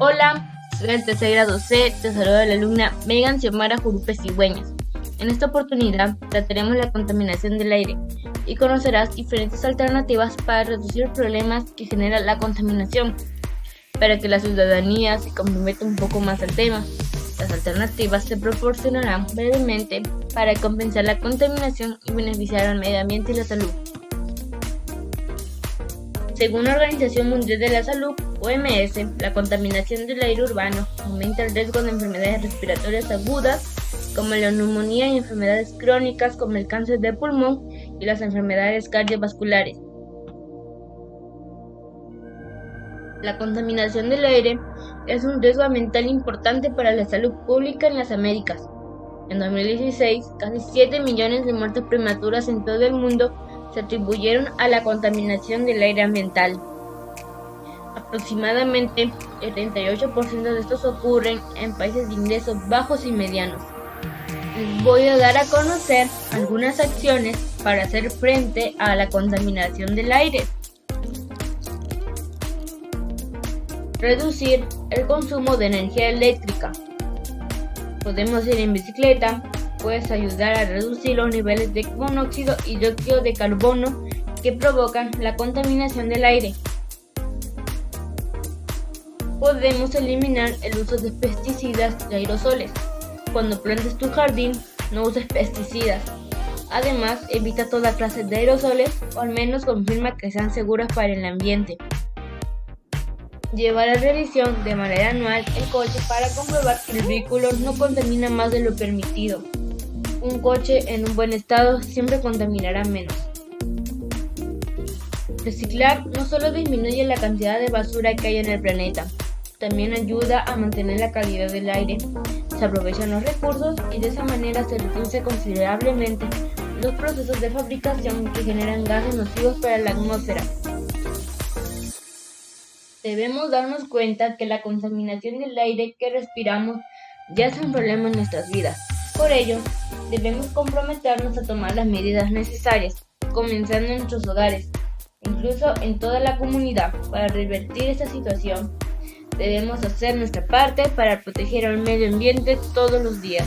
Hola, soy el tercer grado C, te saluda la alumna Megan Xiomara Jurupe Cigüeñas. En esta oportunidad trataremos la contaminación del aire y conocerás diferentes alternativas para reducir problemas que genera la contaminación, para que la ciudadanía se comprometa un poco más al tema. Las alternativas se proporcionarán brevemente para compensar la contaminación y beneficiar al medio ambiente y la salud. Según la Organización Mundial de la Salud, OMS, la contaminación del aire urbano aumenta el riesgo de enfermedades respiratorias agudas como la neumonía y enfermedades crónicas como el cáncer de pulmón y las enfermedades cardiovasculares. La contaminación del aire es un riesgo ambiental importante para la salud pública en las Américas. En 2016, casi 7 millones de muertes prematuras en todo el mundo se atribuyeron a la contaminación del aire ambiental. Aproximadamente el 38% de estos ocurren en países de ingresos bajos y medianos. Les voy a dar a conocer algunas acciones para hacer frente a la contaminación del aire. Reducir el consumo de energía eléctrica. Podemos ir en bicicleta, puedes ayudar a reducir los niveles de monóxido y dióxido de carbono que provocan la contaminación del aire. Podemos eliminar el uso de pesticidas y aerosoles. Cuando plantes tu jardín, no uses pesticidas. Además, evita toda clase de aerosoles o al menos confirma que sean seguras para el ambiente. Llevar a revisión de manera anual el coche para comprobar que el vehículo no contamina más de lo permitido un coche en un buen estado siempre contaminará menos. Reciclar no solo disminuye la cantidad de basura que hay en el planeta, también ayuda a mantener la calidad del aire, se aprovechan los recursos y de esa manera se reduce considerablemente los procesos de fabricación que generan gases nocivos para la atmósfera. Debemos darnos cuenta que la contaminación del aire que respiramos ya es un problema en nuestras vidas. Por ello, debemos comprometernos a tomar las medidas necesarias, comenzando en nuestros hogares, incluso en toda la comunidad, para revertir esta situación. Debemos hacer nuestra parte para proteger al medio ambiente todos los días.